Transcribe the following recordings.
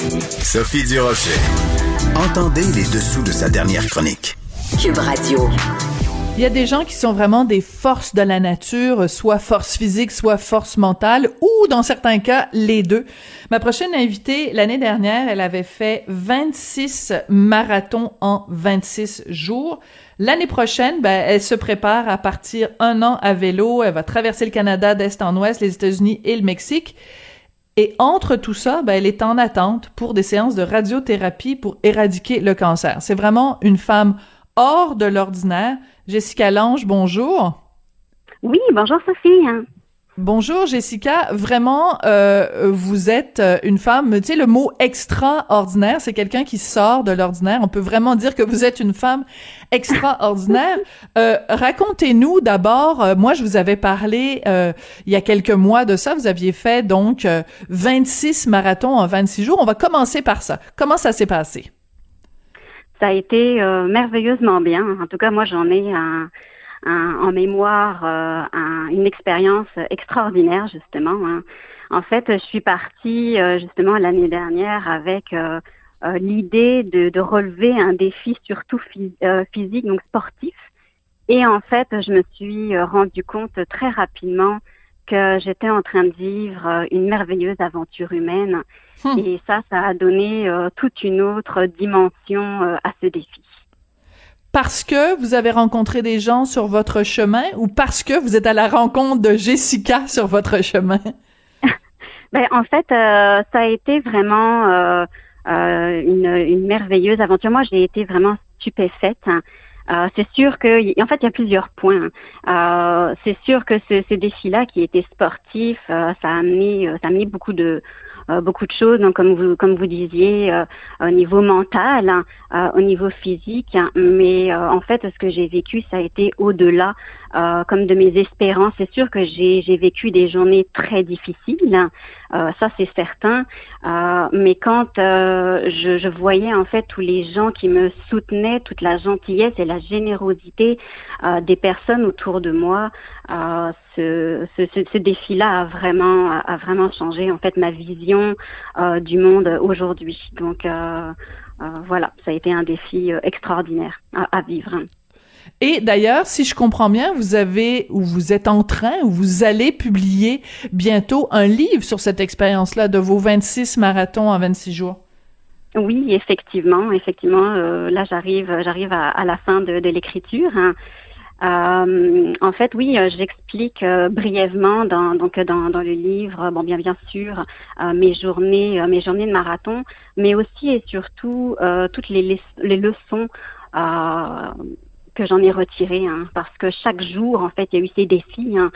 Sophie Durocher. Entendez les dessous de sa dernière chronique. Cube Radio. Il y a des gens qui sont vraiment des forces de la nature, soit force physique, soit force mentale, ou dans certains cas, les deux. Ma prochaine invitée, l'année dernière, elle avait fait 26 marathons en 26 jours. L'année prochaine, ben, elle se prépare à partir un an à vélo. Elle va traverser le Canada d'est en ouest, les États-Unis et le Mexique. Et entre tout ça, ben, elle est en attente pour des séances de radiothérapie pour éradiquer le cancer. C'est vraiment une femme hors de l'ordinaire. Jessica Lange, bonjour. Oui, bonjour Sophie. Bonjour Jessica, vraiment euh, vous êtes euh, une femme, tu sais le mot extraordinaire, c'est quelqu'un qui sort de l'ordinaire. On peut vraiment dire que vous êtes une femme extraordinaire. Euh, racontez-nous d'abord, moi je vous avais parlé il y a quelques mois de ça, vous aviez fait donc 26 marathons en 26 jours. On va commencer par ça. Comment ça s'est passé? Ça a été merveilleusement bien. En tout cas, moi j'en ai un en mémoire euh, une expérience extraordinaire justement. Hein. En fait, je suis partie euh, justement l'année dernière avec euh, l'idée de, de, relever un défi surtout physique, donc sportif. Et en fait, je me suis rendu compte très rapidement que j'étais en train de vivre une merveilleuse aventure humaine. Hum. Et ça, ça a donné toute une autre dimension à ce défi parce que vous avez rencontré des gens sur votre chemin ou parce que vous êtes à la rencontre de Jessica sur votre chemin? ben, en fait, euh, ça a été vraiment euh, euh, une, une, merveilleuse aventure. Moi, j'ai été vraiment stupéfaite. Hein. c'est sûr que, en fait, il y a plusieurs points. c'est sûr que ce, ce défi-là, qui était sportif, ça a amené, ça a amené beaucoup de euh, beaucoup de choses, donc comme vous comme vous disiez, euh, au niveau mental, hein, euh, au niveau physique. Hein. mais en fait, ce que j'ai vécu, ça a été au-delà, comme de mes espérances. C'est sûr que j'ai vécu des journées très difficiles, hein. ça c'est certain. mais quand je, je voyais en fait tous les gens qui me soutenaient, toute la gentillesse et la générosité des personnes autour de moi, ce, ce, ce, défi-là a vraiment a vraiment changé en fait ma vision euh, du monde aujourd'hui. Donc euh, euh, voilà, ça a été un défi extraordinaire à, vivre. Et d'ailleurs, si je comprends bien, vous avez ou vous êtes en train ou vous allez publier bientôt un livre sur cette expérience-là de vos 26 marathons en 26 jours. Oui, effectivement, effectivement. là, j'arrive, j'arrive à, la fin de, l'écriture. Hein. Euh, en fait, oui, euh, j'explique euh, brièvement dans, donc dans, dans, le livre, bon bien bien sûr, mes journées, mes journées de marathon, mais aussi et surtout toutes les, les leçons que j'en ai retirées, hein, parce que chaque jour, en fait, il y a eu ces défis. Hein,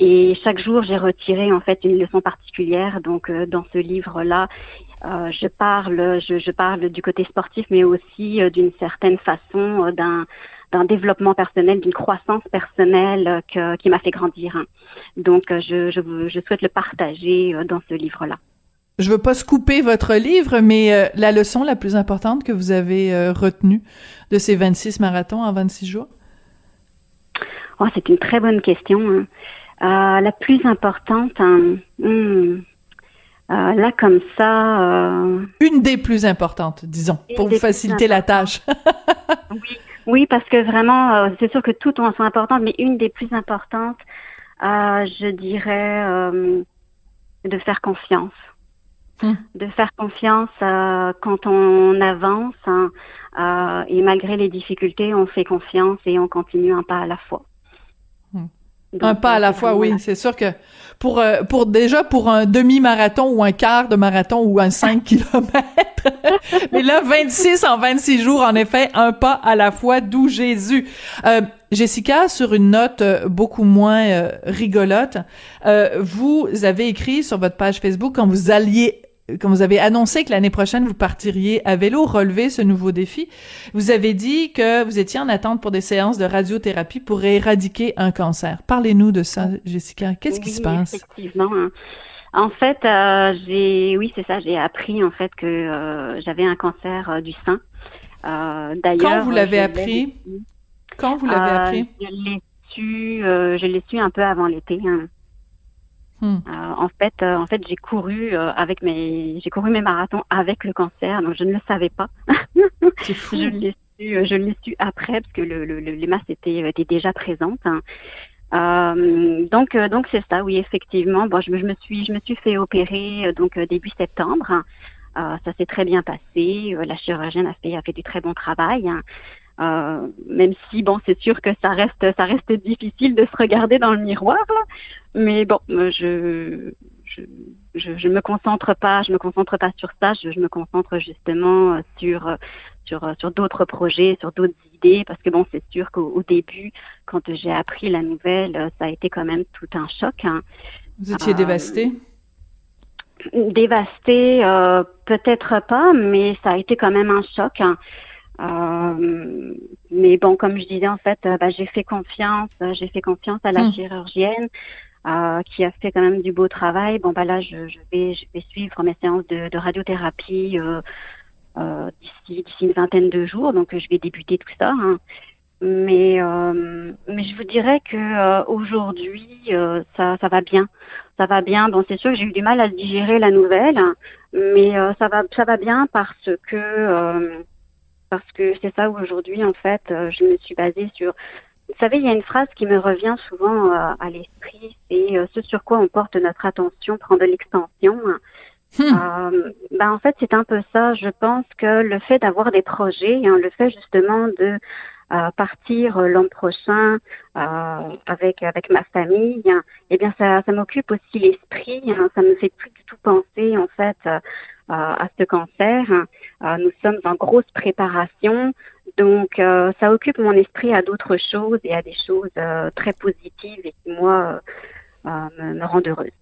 et chaque jour, j'ai retiré en fait une leçon particulière. Donc, dans ce livre-là, je parle, je, je, parle du côté sportif, mais aussi d'une certaine façon d'un d'un développement personnel, d'une croissance personnelle que, qui m'a fait grandir. Hein. Donc, euh, je, je, je, souhaite le partager euh, dans ce livre-là. Je veux pas couper votre livre, mais euh, la leçon la plus importante que vous avez retenue de ces 26 marathons en 26 jours? Oh, c'est une très bonne question. Hein. la plus importante, hein, hmm, là comme ça. Une des plus importantes, disons, pour vous faciliter la tâche. oui. Oui, parce que vraiment, euh, c'est sûr que toutes sont importantes, mais une des plus importantes, euh, je dirais, euh, de faire confiance. Hmm. De faire confiance quand on avance hein, et malgré les difficultés, on fait confiance et on continue un pas à la fois un pas à la fois, oui, c'est sûr que pour euh, pour déjà pour un demi-marathon ou un quart de marathon ou un 5 kilomètres, mais là 26 en 26 jours, en effet, un pas à la fois, d'où Jésus. Euh, Jessica, sur une note euh, beaucoup moins rigolote, vous avez écrit sur votre page Facebook quand vous alliez quand vous avez annoncé que l'année prochaine vous partiriez à vélo relever ce nouveau défi, vous avez dit que vous étiez en attente pour des séances de radiothérapie pour éradiquer un cancer. Parlez-nous de ça, Jessica. Qu'est-ce qui se passe? Effectivement. En fait, euh, j'ai, oui, c'est ça. J'ai appris en fait que euh, j'avais un cancer euh, du sein. D'ailleurs, quand vous l'avez appris? Quand vous l'avez appris? Je l'ai su, je l'ai su un peu avant l'été. Hein. Hmm. en fait, en fait, j'ai couru avec mes, j'ai couru mes marathons avec le cancer, donc je ne le savais pas. C'est fou. je l'ai su, je l'ai su après parce que le, le, les masses étaient, étaient déjà présentes. Hein. Euh, donc, donc c'est ça, oui, effectivement. Bon, je, je, me suis, je me suis fait opérer donc début septembre. Euh, ça s'est très bien passé. Euh, la chirurgienne a fait, a fait du très bon travail. Euh, même si bon, c'est sûr que ça reste, ça reste difficile de se regarder dans le miroir. Mais bon, je, je, je, je, me concentre pas, je me concentre pas sur ça. Je, je me concentre justement sur, sur, sur d'autres projets, sur d'autres idées, parce que bon, c'est sûr qu'au début, quand j'ai appris la nouvelle, ça a été quand même tout un choc. Hein. Vous étiez euh, dévastée Dévastée, euh, peut-être pas, mais ça a été quand même un choc. Hein. Euh, mais bon, comme je disais, en fait, euh, bah, j'ai fait confiance, j'ai fait confiance à la hmm. chirurgienne euh, qui a fait quand même du beau travail. Bon, bah là, je, je vais, je vais suivre mes séances de, de radiothérapie euh, d'ici, d'ici une vingtaine de jours, donc je vais débuter tout ça. Hein. Mais, mais je vous dirais que aujourd'hui, ça, ça va bien ça va bien. Bon, c'est sûr que j'ai eu du mal à digérer la nouvelle, mais euh, ça va, ça va bien parce que euh, parce que c'est ça où aujourd'hui, en fait, euh, je me suis basée sur. Vous savez, il y a une phrase qui me revient souvent à l'esprit, c'est ce sur quoi on porte notre attention prend de l'extension. Hmm. ben en fait, c'est un peu ça. Je pense que le fait d'avoir des projets, hein, le fait justement de partir l'an prochain euh, avec avec ma famille, eh bien ça, ça m'occupe aussi l'esprit. Hein, ça me fait plus du tout penser en fait euh, à ce cancer. Euh, nous sommes en grosse préparation, donc euh, ça occupe mon esprit à d'autres choses et à des choses très positives et qui moi me, me rendent heureuse.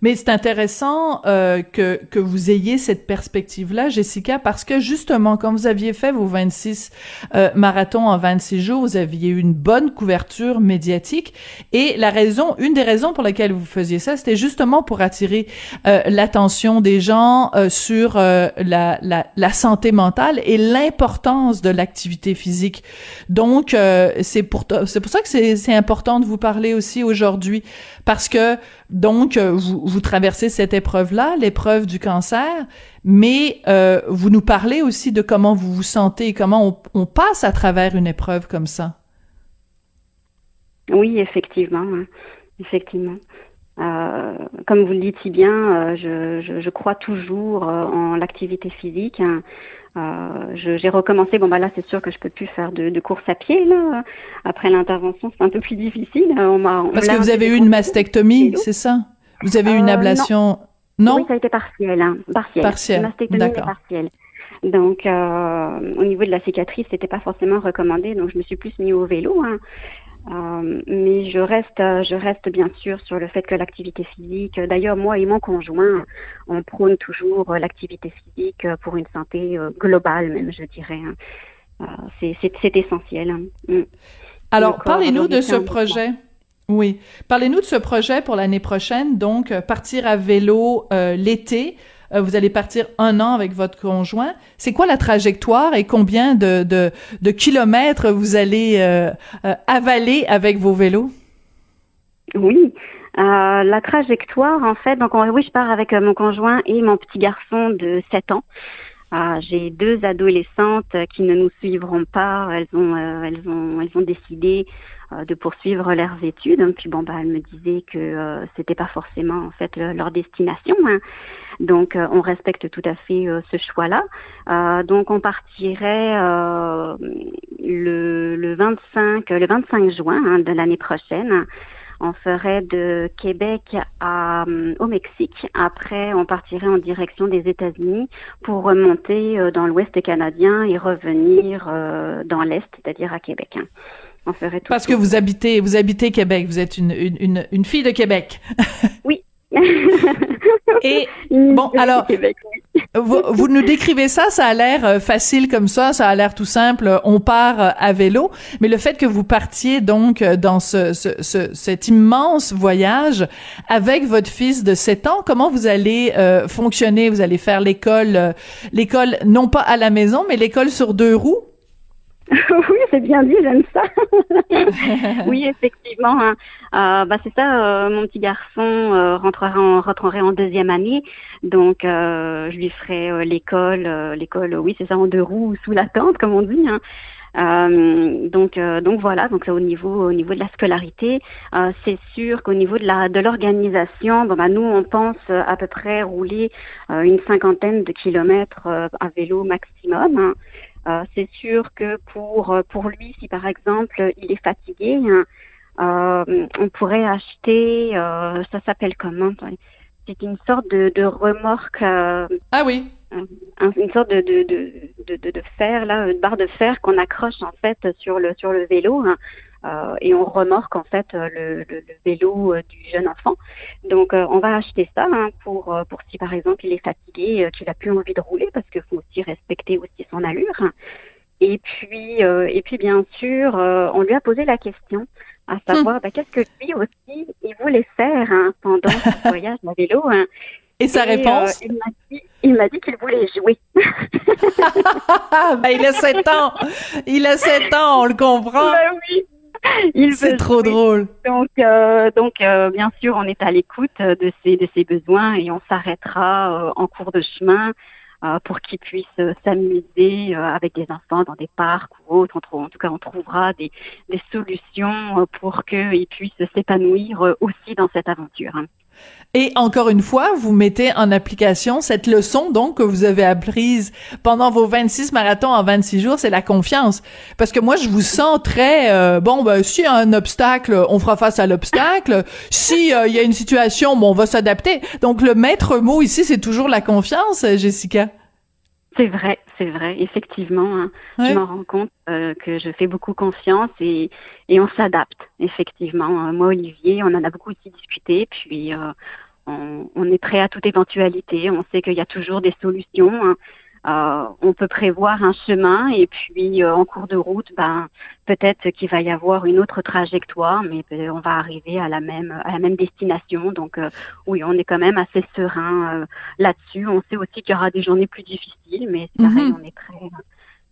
Mais c'est intéressant euh, que, que vous ayez cette perspective-là, Jessica, parce que justement, quand vous aviez fait vos 26 euh, marathons en 26 jours, vous aviez eu une bonne couverture médiatique. Et la raison, une des raisons pour lesquelles vous faisiez ça, c'était justement pour attirer euh, l'attention des gens euh, sur euh, la, la, la, santé mentale et l'importance de l'activité physique. Donc, euh, c'est pour, c'est pour ça que c'est important de vous parler aussi aujourd'hui, parce que donc, euh, vous, vous traversez cette épreuve-là, l'épreuve du cancer, mais euh, vous nous parlez aussi de comment vous vous sentez et comment on, passe à travers une épreuve comme ça. Oui, effectivement, hein. effectivement. Euh, comme vous le dites si bien, euh, je, je, je, crois toujours euh, en l'activité physique. Hein. Euh, j'ai recommencé. Bon bah là, c'est sûr que je peux plus faire de, de course à pied là. Après l'intervention, c'est un peu plus difficile. On on Parce que vous avez eu une mastectomie, c'est ça? Vous avez eu une ablation non. Oui, ça a été partiel, hein. partiel. Partiel. Mastectomie partielle. Donc, euh, au niveau de la cicatrice, c'était pas forcément recommandé. Donc, je me suis plus mis au vélo. Hein. Euh, mais je reste, je reste bien sûr sur le fait que l'activité physique. D'ailleurs, moi et mon conjoint, on prône toujours l'activité physique pour une santé euh, globale, même je dirais. Hein. Euh, c'est essentiel. Hein. Mm. Alors, parlez-nous de ce projet. Oui, parlez-nous de ce projet pour l'année prochaine. Donc, partir à vélo l'été. Euh, vous allez partir un an avec votre conjoint. C'est quoi la trajectoire et combien de, kilomètres vous allez euh, euh, avaler avec vos vélos? Oui. la trajectoire, en fait, donc oui, je pars avec mon conjoint et mon petit garçon de 7 ans. J'ai deux adolescentes qui ne nous suivront pas. Elles ont, elles ont, elles ont décidé de poursuivre leurs études. Puis bon, bah, elle me disait que euh, c'était pas forcément en fait leur destination. Hein. Donc, euh, on respecte tout à fait ce choix-là. donc, on partirait le, le 25, le 25 juin hein, de l'année prochaine. On ferait de Québec au Mexique. Après, on partirait en direction des États-Unis pour remonter dans l'Ouest canadien et revenir dans l'Est, c'est-à-dire à Québec. Hein. Parce que vous habitez, vous habitez Québec, vous êtes une, une, une, fille de Québec. oui. Et bon, alors, vous, vous, nous décrivez ça, ça a l'air euh, facile comme ça, ça a l'air tout simple, on part euh, à vélo, mais le fait que vous partiez donc euh, dans ce, ce, ce cet immense voyage avec votre fils de 7 ans, comment vous allez fonctionner? Vous allez faire l'école, l'école non pas à la maison, mais l'école sur deux roues? oui, c'est bien dit, j'aime ça. oui, effectivement. Hein. Euh, bah, c'est ça, euh, mon petit garçon euh, rentrera en, rentrerait en deuxième année. Donc, je lui ferai l'école, l'école, oui, c'est ça, en deux roues, sous la tente, comme on dit. Hein. Euh, donc, donc voilà, donc au niveau au niveau de la scolarité, euh, c'est sûr qu'au niveau de la de l'organisation, bon bah nous on pense à peu près rouler une cinquantaine de kilomètres à vélo maximum. Hein. Euh, c'est sûr que pour euh, pour lui, si par exemple il est fatigué, hein, euh, on pourrait acheter, ça s'appelle comment C'est une sorte de, de remorque. ah oui. une sorte de de, de, de, de, fer là, une barre de fer qu'on accroche en fait sur le sur le vélo. Hein. Euh, et on remorque en fait euh, le, le, le vélo euh, du jeune enfant. Donc on va acheter ça hein, pour pour si par exemple il est fatigué, qu'il a plus envie de rouler parce qu'il faut aussi respecter aussi son allure. Et puis et puis bien sûr on lui a posé la question à savoir bah, qu'est-ce que lui aussi il voulait faire hein, pendant ce voyage à vélo. Hein. Et sa réponse? Il m'a dit qu'il voulait jouer. ben, il a 7 ans. Il a 7 ans, on le comprend. Ben oui. C'est trop drôle. Donc, euh, donc euh, bien sûr, on est à l'écoute de ses, de ses besoins et on s'arrêtera euh, en cours de chemin pour qu'il puisse s'amuser avec des enfants dans des parcs ou autres. En, tout cas, on trouvera des, des solutions pour qu'il puisse s'épanouir aussi dans cette aventure. Et encore une fois, vous mettez en application cette leçon donc que vous avez apprise pendant vos 26 marathons en 26 jours, c'est la confiance. Parce que moi, je vous sens très euh, bon. Ben, s'il y a un obstacle, on fera face à l'obstacle. si euh, il y a une situation, bon, on va s'adapter. Donc le maître mot ici, c'est toujours la confiance, Jessica. C'est vrai, c'est vrai, effectivement. Hein. Je m'en rends compte euh, que je fais beaucoup confiance et, et on s'adapte, effectivement. Euh, moi, Olivier, on en a beaucoup aussi discuté, puis euh, on, on, est prêt à toute éventualité. On sait qu'il y a toujours des solutions. Hein. Euh, on peut prévoir un chemin et puis euh, en cours de route, ben peut-être qu'il va y avoir une autre trajectoire, mais on va arriver à la même à la même destination. Donc euh, oui, on est quand même assez serein là-dessus. On sait aussi qu'il y aura des journées plus difficiles, mais pareil, mhm. on est prêt,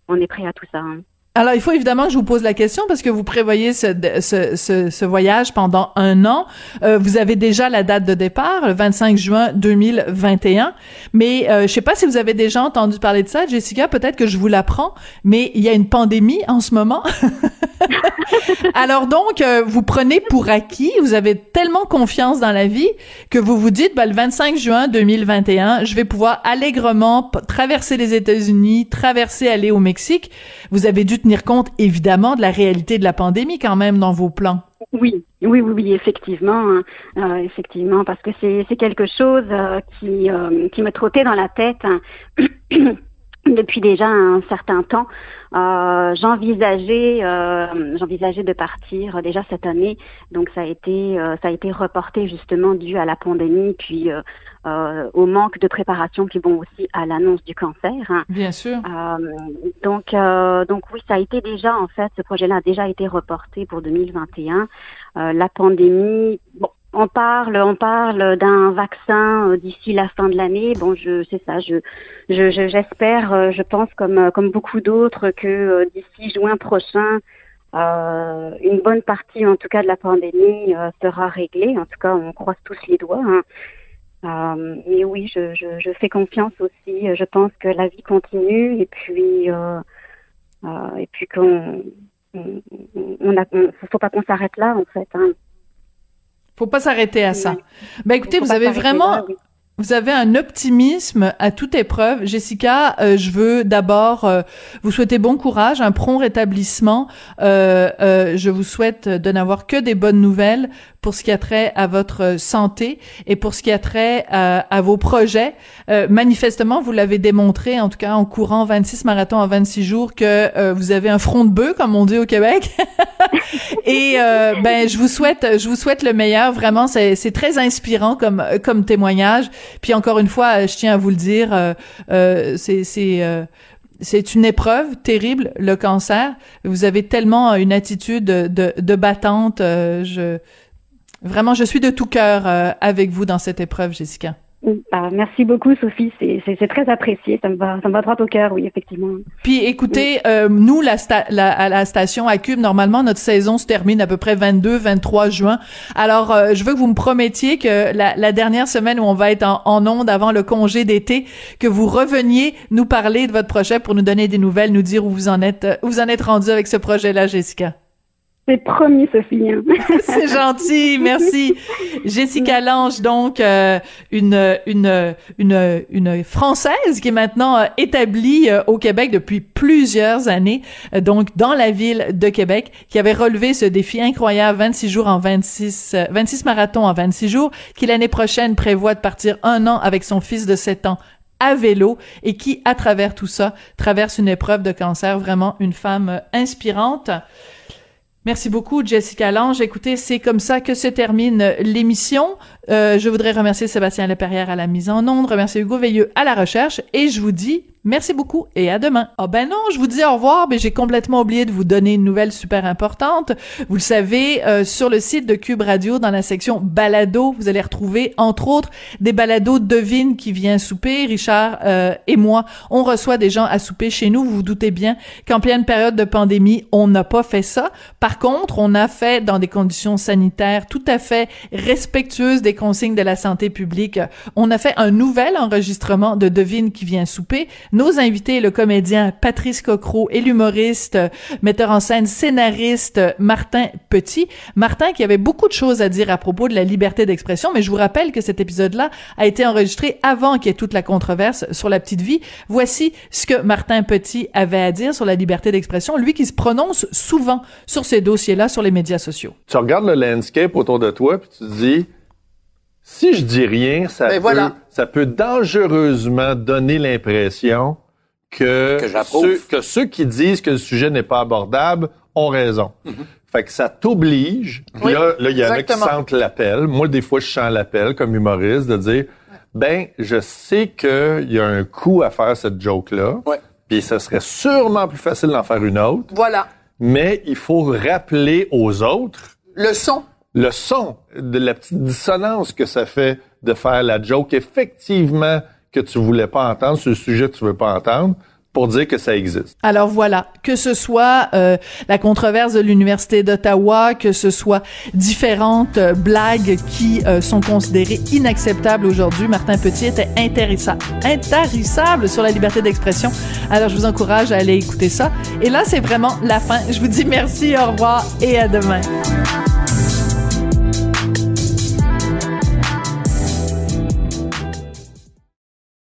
on est prêt à tout ça. Hein. Alors, il faut évidemment que je vous pose la question parce que vous prévoyez ce, ce, ce, ce voyage pendant un an. Euh, vous avez déjà la date de départ, le 25 juin 2021. Mais euh, je sais pas si vous avez déjà entendu parler de ça, Jessica. Peut-être que je vous l'apprends, mais il y a une pandémie en ce moment. Alors donc, euh, vous prenez pour acquis, vous avez tellement confiance dans la vie que vous vous dites, bah, le 25 juin 2021, je vais pouvoir allègrement traverser les États-Unis, traverser, aller au Mexique. Vous avez dû tenir compte évidemment de la réalité de la pandémie quand même dans vos plans. Oui, oui, oui, oui effectivement, hein. euh, effectivement, parce que c'est quelque chose euh, qui euh, qui me trottait dans la tête. Hein. depuis déjà un certain temps. J'envisageais, de partir déjà cette année, donc ça a été, ça a été reporté justement dû à la pandémie, puis au manque de préparation, puis bon aussi à l'annonce du cancer. Hein. Bien sûr. donc, donc oui, ça a été déjà en fait, ce projet-là a déjà été reporté pour 2021. la pandémie, bon, on parle, on parle d'un vaccin euh, d'ici la fin de l'année. Bon, je, c'est ça. Je, je, j'espère, euh, je pense comme euh, comme beaucoup d'autres que d'ici juin prochain, euh, une bonne partie, en tout cas, de la pandémie sera réglée. En tout cas, on croise tous les doigts. Hein. Euh, mais oui, je, je, je, fais confiance aussi. Je pense que la vie continue et puis et puis qu'on on, on a, faut pas qu'on s'arrête là en fait. Hein. Faut pas s'arrêter à ça. Ben écoutez, vous avez vraiment vous avez un optimisme à toute épreuve. Jessica, euh, je veux d'abord euh, vous souhaiter bon courage, un prompt rétablissement. Euh, je vous souhaite de n'avoir que des bonnes nouvelles pour ce qui a trait à votre santé et pour ce qui a trait à, vos projets. manifestement, vous l'avez démontré, en tout cas en courant 26 marathons en 26 jours, que vous avez un front de bœuf, comme on dit au Québec. et ben, je vous souhaite, je vous souhaite le meilleur. Vraiment, c'est très inspirant comme comme témoignage. Puis encore une fois, je tiens à vous le dire, euh, euh, c'est c'est euh, c'est une épreuve terrible, le cancer. Vous avez tellement une attitude de, de battante. je vraiment, je suis de tout cœur avec vous dans cette épreuve, Jessica. Bah, merci beaucoup, Sophie. C'est très apprécié. Ça me va, ça me va droit au cœur, oui, effectivement. Puis, écoutez, euh, nous, la, la, à la station à Cube, normalement, notre saison se termine à peu près 22, 23 juin. Alors, euh, je veux que vous me promettiez que la, la, dernière semaine où on va être en, en onde avant le congé d'été, que vous reveniez nous parler de votre projet pour nous donner des nouvelles, nous dire où vous en êtes, où vous en êtes rendu avec ce projet-là, Jessica. C'est promis, Sophie. Hein. c'est gentil, merci. Jessica Lange, donc euh, une, une une une française qui est maintenant euh, établie euh, au Québec depuis plusieurs années, donc dans la ville de Québec, qui avait relevé ce défi incroyable 26 jours en 26 26 marathons en 26 jours, qui l'année prochaine prévoit de partir un an avec son fils de 7 ans à vélo et qui, à travers tout ça, traverse une épreuve de cancer. Vraiment une femme inspirante. Merci beaucoup, Jessica Lange. Écoutez, c'est comme ça que se termine l'émission. Euh, je voudrais remercier Sébastien Leperrière à la mise en onde, remercier Hugo Veilleux à la recherche, et je vous dis Merci beaucoup et à demain. Oh ben non, je vous dis au revoir, mais j'ai complètement oublié de vous donner une nouvelle super importante. Vous le savez, euh, sur le site de Cube Radio, dans la section balado, vous allez retrouver entre autres des balados devine qui vient souper. Richard euh, et moi, on reçoit des gens à souper chez nous. Vous vous doutez bien qu'en pleine période de pandémie, on n'a pas fait ça. Par contre, on a fait dans des conditions sanitaires tout à fait respectueuses des consignes de la santé publique. On a fait un nouvel enregistrement de devine qui vient souper nos invités, le comédien Patrice Cocro et l'humoriste, metteur en scène, scénariste Martin Petit. Martin qui avait beaucoup de choses à dire à propos de la liberté d'expression, mais je vous rappelle que cet épisode-là a été enregistré avant qu'il y ait toute la controverse sur la petite vie. Voici ce que Martin Petit avait à dire sur la liberté d'expression, lui qui se prononce souvent sur ces dossiers-là sur les médias sociaux. Tu regardes le landscape autour de toi puis tu te dis si je dis rien, ça, ben peut, ça peut dangereusement donner l'impression que, que, ceux, qui disent que le sujet n'est pas abordable ont raison. Mm-hmm. Fait que ça t'oblige. là, il y en a qui sentent l'appel. Moi, des fois, je sens l'appel comme humoriste de dire, ben, je sais qu'il y a un coût à faire cette joke-là. Ouais. Puis ça serait sûrement plus facile d'en faire une autre. Voilà. Mais il faut rappeler aux autres. Le son le son, de la petite dissonance que ça fait de faire la joke, effectivement, que tu voulais pas entendre, ce sujet que tu veux pas entendre, pour dire que ça existe. Alors voilà, que ce soit euh, la controverse de l'université d'Ottawa, que ce soit différentes euh, blagues qui euh, sont considérées inacceptables aujourd'hui, Martin Petit était intéressant, intarissable sur la liberté d'expression. Alors je vous encourage à aller écouter ça. Et là, c'est vraiment la fin. Je vous dis merci, au revoir et à demain.